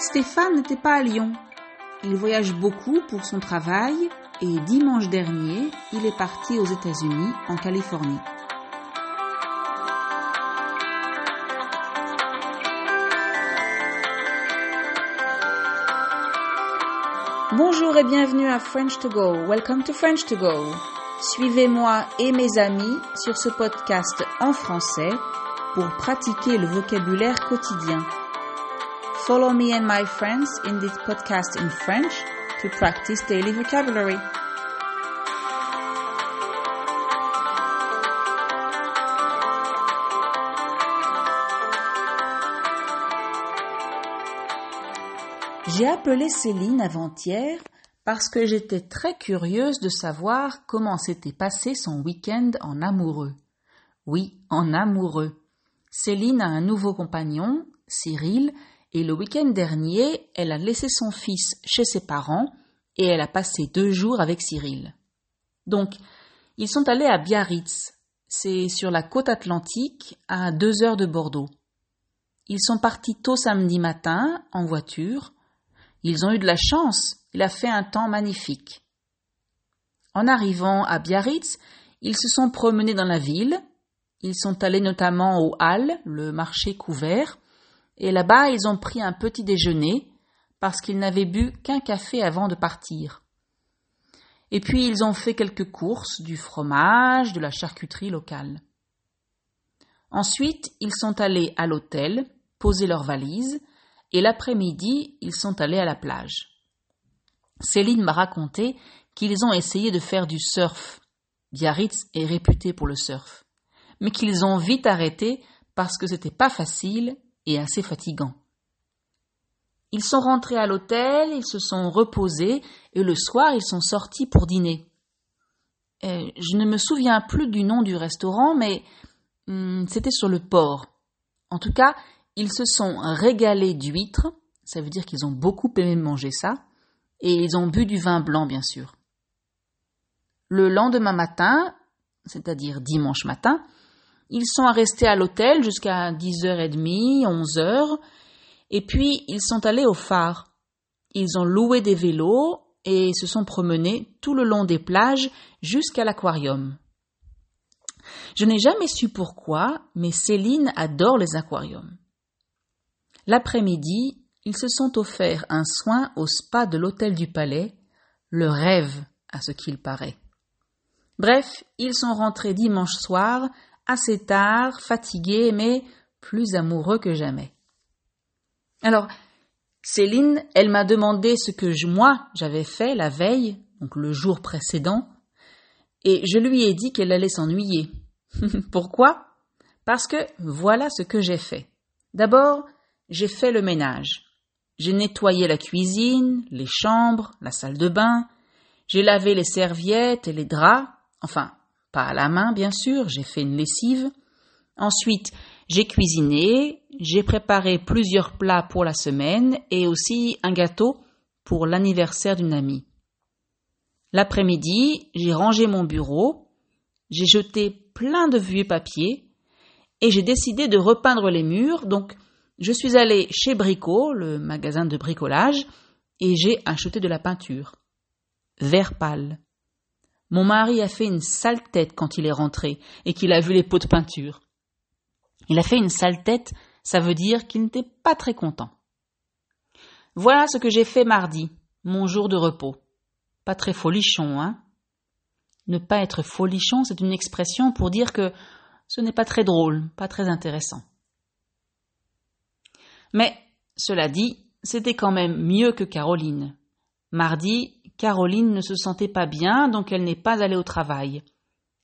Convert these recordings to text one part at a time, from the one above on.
Stéphane n'était pas à Lyon. Il voyage beaucoup pour son travail et dimanche dernier, il est parti aux États-Unis, en Californie. Bonjour et bienvenue à French to Go. Welcome to French to Go. Suivez-moi et mes amis sur ce podcast en français pour pratiquer le vocabulaire quotidien. Follow me and my friends in this podcast in French to practice daily vocabulary. J'ai appelé Céline avant-hier parce que j'étais très curieuse de savoir comment s'était passé son week-end en amoureux. Oui, en amoureux. Céline a un nouveau compagnon, Cyril, et le week-end dernier, elle a laissé son fils chez ses parents et elle a passé deux jours avec Cyril. Donc, ils sont allés à Biarritz. C'est sur la côte atlantique, à deux heures de Bordeaux. Ils sont partis tôt samedi matin, en voiture. Ils ont eu de la chance, il a fait un temps magnifique. En arrivant à Biarritz, ils se sont promenés dans la ville. Ils sont allés notamment au Halles, le marché couvert, et là-bas ils ont pris un petit déjeuner parce qu'ils n'avaient bu qu'un café avant de partir. Et puis ils ont fait quelques courses, du fromage, de la charcuterie locale. Ensuite, ils sont allés à l'hôtel, poser leurs valises, et l'après-midi, ils sont allés à la plage. Céline m'a raconté qu'ils ont essayé de faire du surf. Biarritz est réputé pour le surf. Mais qu'ils ont vite arrêté parce que c'était pas facile assez fatigant. Ils sont rentrés à l'hôtel, ils se sont reposés, et le soir ils sont sortis pour dîner. Euh, je ne me souviens plus du nom du restaurant, mais hum, c'était sur le port. En tout cas, ils se sont régalés d'huîtres, ça veut dire qu'ils ont beaucoup aimé manger ça, et ils ont bu du vin blanc, bien sûr. Le lendemain matin, c'est-à-dire dimanche matin, ils sont restés à l'hôtel jusqu'à 10h30, 11h, et puis ils sont allés au phare. Ils ont loué des vélos et se sont promenés tout le long des plages jusqu'à l'aquarium. Je n'ai jamais su pourquoi, mais Céline adore les aquariums. L'après-midi, ils se sont offerts un soin au spa de l'hôtel du palais, le rêve à ce qu'il paraît. Bref, ils sont rentrés dimanche soir, assez tard, fatigués, mais plus amoureux que jamais. Alors, Céline, elle m'a demandé ce que moi j'avais fait la veille, donc le jour précédent, et je lui ai dit qu'elle allait s'ennuyer. Pourquoi? Parce que voilà ce que j'ai fait. D'abord, j'ai fait le ménage. J'ai nettoyé la cuisine, les chambres, la salle de bain, j'ai lavé les serviettes et les draps, enfin, pas à la main bien sûr, j'ai fait une lessive. Ensuite, j'ai cuisiné, j'ai préparé plusieurs plats pour la semaine et aussi un gâteau pour l'anniversaire d'une amie. L'après-midi, j'ai rangé mon bureau, j'ai jeté plein de vieux papiers et j'ai décidé de repeindre les murs, donc je suis allé chez Brico, le magasin de bricolage, et j'ai acheté de la peinture. Vert pâle. Mon mari a fait une sale tête quand il est rentré et qu'il a vu les pots de peinture. Il a fait une sale tête, ça veut dire qu'il n'était pas très content. Voilà ce que j'ai fait mardi, mon jour de repos. Pas très folichon, hein? Ne pas être folichon, c'est une expression pour dire que ce n'est pas très drôle, pas très intéressant. Mais, cela dit, c'était quand même mieux que Caroline. Mardi, Caroline ne se sentait pas bien, donc elle n'est pas allée au travail.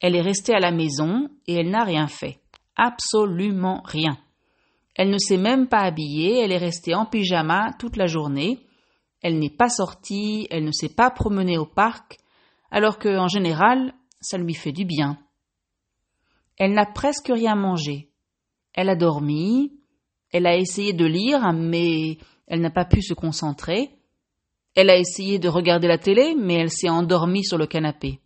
Elle est restée à la maison et elle n'a rien fait. Absolument rien. Elle ne s'est même pas habillée, elle est restée en pyjama toute la journée. Elle n'est pas sortie, elle ne s'est pas promenée au parc, alors que, en général, ça lui fait du bien. Elle n'a presque rien mangé. Elle a dormi, elle a essayé de lire, mais elle n'a pas pu se concentrer. Elle a essayé de regarder la télé, mais elle s'est endormie sur le canapé.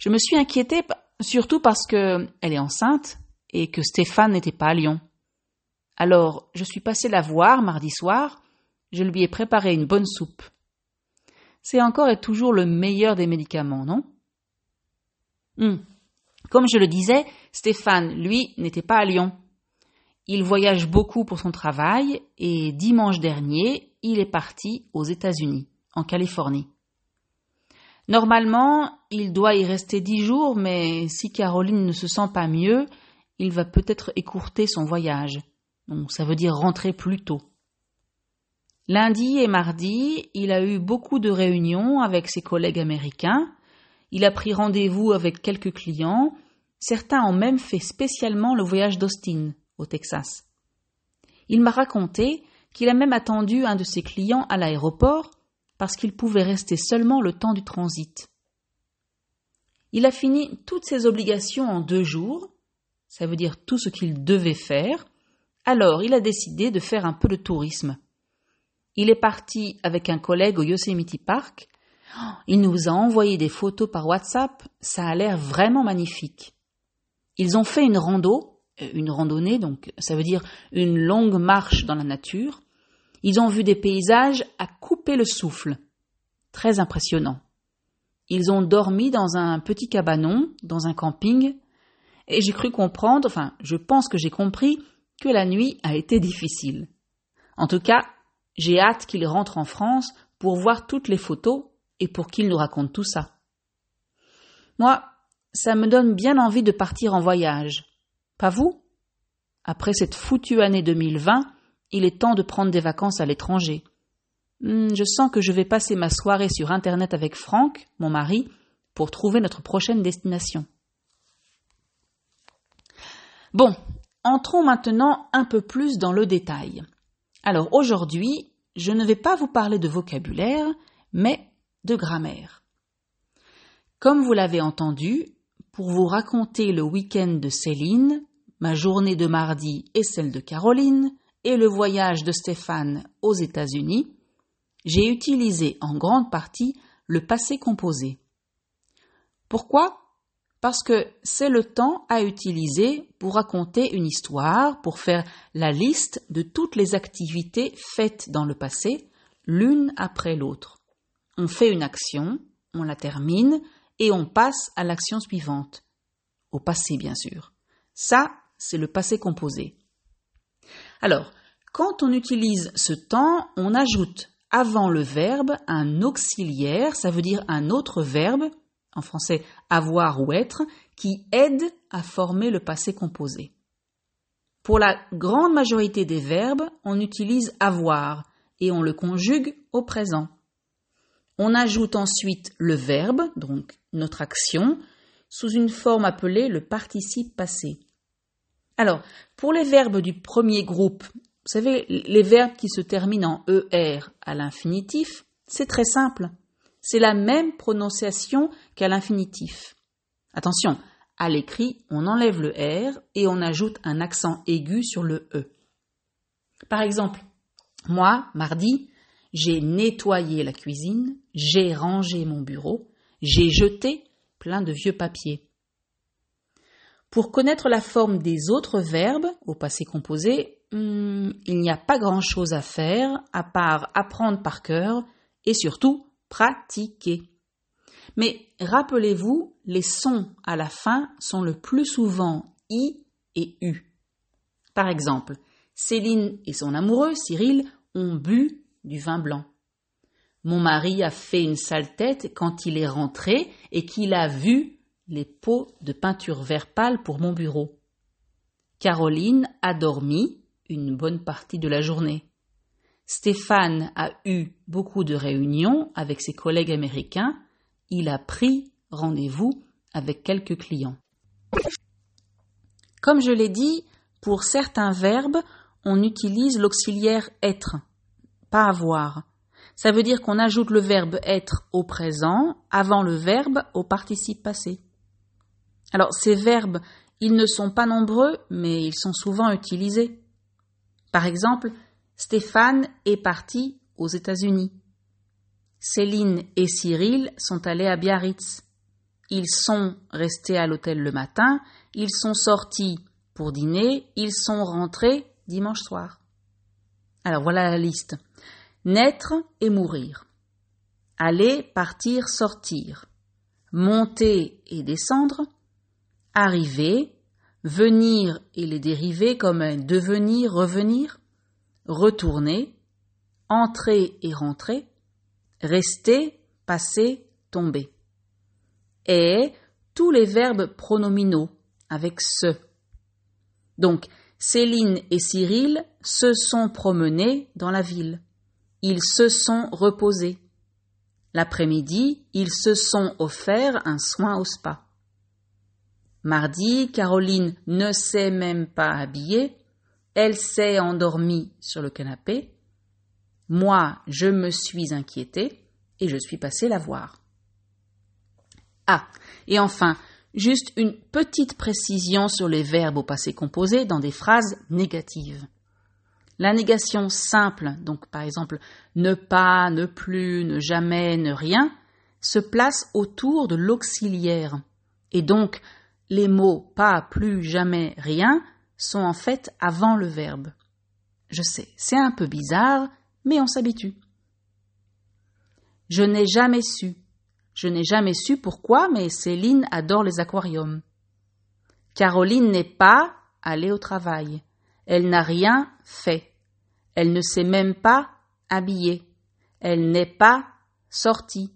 Je me suis inquiétée surtout parce que elle est enceinte et que Stéphane n'était pas à Lyon. Alors, je suis passée la voir mardi soir je lui ai préparé une bonne soupe. C'est encore et toujours le meilleur des médicaments, non? Hum. Comme je le disais, Stéphane, lui, n'était pas à Lyon. Il voyage beaucoup pour son travail et dimanche dernier, il est parti aux États-Unis, en Californie. Normalement, il doit y rester dix jours, mais si Caroline ne se sent pas mieux, il va peut-être écourter son voyage. Donc ça veut dire rentrer plus tôt. Lundi et mardi, il a eu beaucoup de réunions avec ses collègues américains. Il a pris rendez-vous avec quelques clients. Certains ont même fait spécialement le voyage d'Austin, au Texas. Il m'a raconté qu'il a même attendu un de ses clients à l'aéroport parce qu'il pouvait rester seulement le temps du transit. Il a fini toutes ses obligations en deux jours, ça veut dire tout ce qu'il devait faire, alors il a décidé de faire un peu de tourisme. Il est parti avec un collègue au Yosemite Park. Il nous a envoyé des photos par WhatsApp, ça a l'air vraiment magnifique. Ils ont fait une rando, une randonnée, donc ça veut dire une longue marche dans la nature, ils ont vu des paysages à couper le souffle. Très impressionnant. Ils ont dormi dans un petit cabanon, dans un camping, et j'ai cru comprendre, enfin, je pense que j'ai compris que la nuit a été difficile. En tout cas, j'ai hâte qu'ils rentrent en France pour voir toutes les photos et pour qu'ils nous racontent tout ça. Moi, ça me donne bien envie de partir en voyage. Pas vous? Après cette foutue année 2020, il est temps de prendre des vacances à l'étranger. Hmm, je sens que je vais passer ma soirée sur Internet avec Franck, mon mari, pour trouver notre prochaine destination. Bon, entrons maintenant un peu plus dans le détail. Alors aujourd'hui, je ne vais pas vous parler de vocabulaire, mais de grammaire. Comme vous l'avez entendu, pour vous raconter le week-end de Céline, ma journée de mardi et celle de Caroline, et le voyage de Stéphane aux États-Unis, j'ai utilisé en grande partie le passé composé. Pourquoi? Parce que c'est le temps à utiliser pour raconter une histoire, pour faire la liste de toutes les activités faites dans le passé, l'une après l'autre. On fait une action, on la termine et on passe à l'action suivante. Au passé, bien sûr. Ça, c'est le passé composé. Alors, quand on utilise ce temps, on ajoute avant le verbe un auxiliaire, ça veut dire un autre verbe, en français avoir ou être, qui aide à former le passé composé. Pour la grande majorité des verbes, on utilise avoir et on le conjugue au présent. On ajoute ensuite le verbe, donc notre action, sous une forme appelée le participe passé. Alors, pour les verbes du premier groupe, vous savez, les verbes qui se terminent en ER à l'infinitif, c'est très simple. C'est la même prononciation qu'à l'infinitif. Attention, à l'écrit, on enlève le R et on ajoute un accent aigu sur le E. Par exemple, moi, mardi, j'ai nettoyé la cuisine, j'ai rangé mon bureau, j'ai jeté plein de vieux papiers. Pour connaître la forme des autres verbes au passé composé, hmm, il n'y a pas grand-chose à faire à part apprendre par cœur et surtout pratiquer. Mais rappelez-vous, les sons à la fin sont le plus souvent i et u. Par exemple, Céline et son amoureux, Cyril, ont bu du vin blanc. Mon mari a fait une sale tête quand il est rentré et qu'il a vu les pots de peinture vert pâle pour mon bureau. Caroline a dormi une bonne partie de la journée. Stéphane a eu beaucoup de réunions avec ses collègues américains. Il a pris rendez-vous avec quelques clients. Comme je l'ai dit, pour certains verbes, on utilise l'auxiliaire être, pas avoir. Ça veut dire qu'on ajoute le verbe être au présent avant le verbe au participe passé. Alors ces verbes, ils ne sont pas nombreux, mais ils sont souvent utilisés. Par exemple, Stéphane est parti aux États-Unis. Céline et Cyril sont allés à Biarritz. Ils sont restés à l'hôtel le matin, ils sont sortis pour dîner, ils sont rentrés dimanche soir. Alors voilà la liste. Naître et mourir. Aller, partir, sortir. Monter et descendre. Arriver. Venir et les dérivés comme devenir, revenir. Retourner. Entrer et rentrer. Rester, passer, tomber. Et tous les verbes pronominaux avec ce. Donc, Céline et Cyril se sont promenés dans la ville. Ils se sont reposés. L'après-midi, ils se sont offerts un soin au spa. Mardi, Caroline ne s'est même pas habillée. Elle s'est endormie sur le canapé. Moi, je me suis inquiétée et je suis passée la voir. Ah, et enfin, juste une petite précision sur les verbes au passé composé dans des phrases négatives. La négation simple, donc par exemple ne pas, ne plus, ne jamais, ne rien, se place autour de l'auxiliaire. Et donc les mots pas, plus, jamais, rien sont en fait avant le verbe. Je sais, c'est un peu bizarre, mais on s'habitue. Je n'ai jamais su. Je n'ai jamais su pourquoi, mais Céline adore les aquariums. Caroline n'est pas allée au travail. Elle n'a rien fait. Elle ne s'est même pas habillée. Elle n'est pas sortie.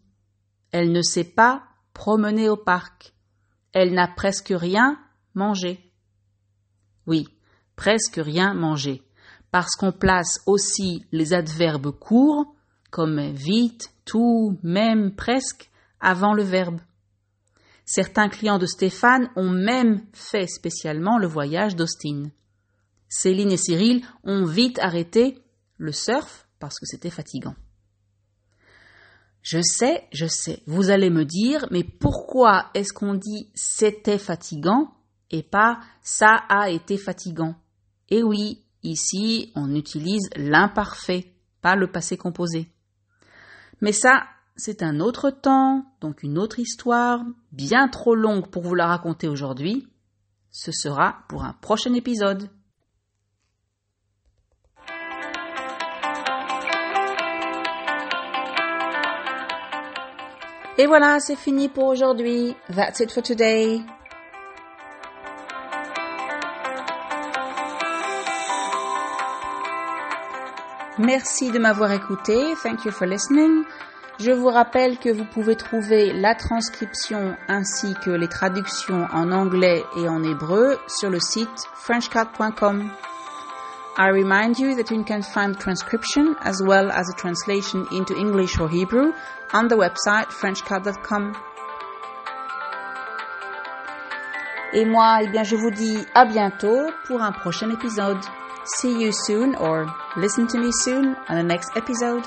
Elle ne s'est pas promenée au parc. Elle n'a presque rien mangé. Oui, presque rien mangé, parce qu'on place aussi les adverbes courts, comme vite, tout, même, presque, avant le verbe. Certains clients de Stéphane ont même fait spécialement le voyage d'Austin. Céline et Cyril ont vite arrêté le surf parce que c'était fatigant. Je sais, je sais, vous allez me dire, mais pourquoi est-ce qu'on dit c'était fatigant et pas ça a été fatigant? Eh oui, ici on utilise l'imparfait, pas le passé composé. Mais ça, c'est un autre temps, donc une autre histoire, bien trop longue pour vous la raconter aujourd'hui. Ce sera pour un prochain épisode. Et voilà, c'est fini pour aujourd'hui. That's it for today. Merci de m'avoir écouté. Thank you for listening. Je vous rappelle que vous pouvez trouver la transcription ainsi que les traductions en anglais et en hébreu sur le site frenchcard.com. I remind you that you can find transcription as well as a translation into English or Hebrew on the website frenchcard.com. Et moi, eh bien, je vous dis à bientôt pour un prochain épisode. See you soon or listen to me soon on the next episode.